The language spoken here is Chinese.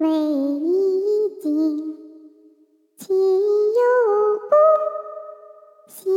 为一景，岂有不喜？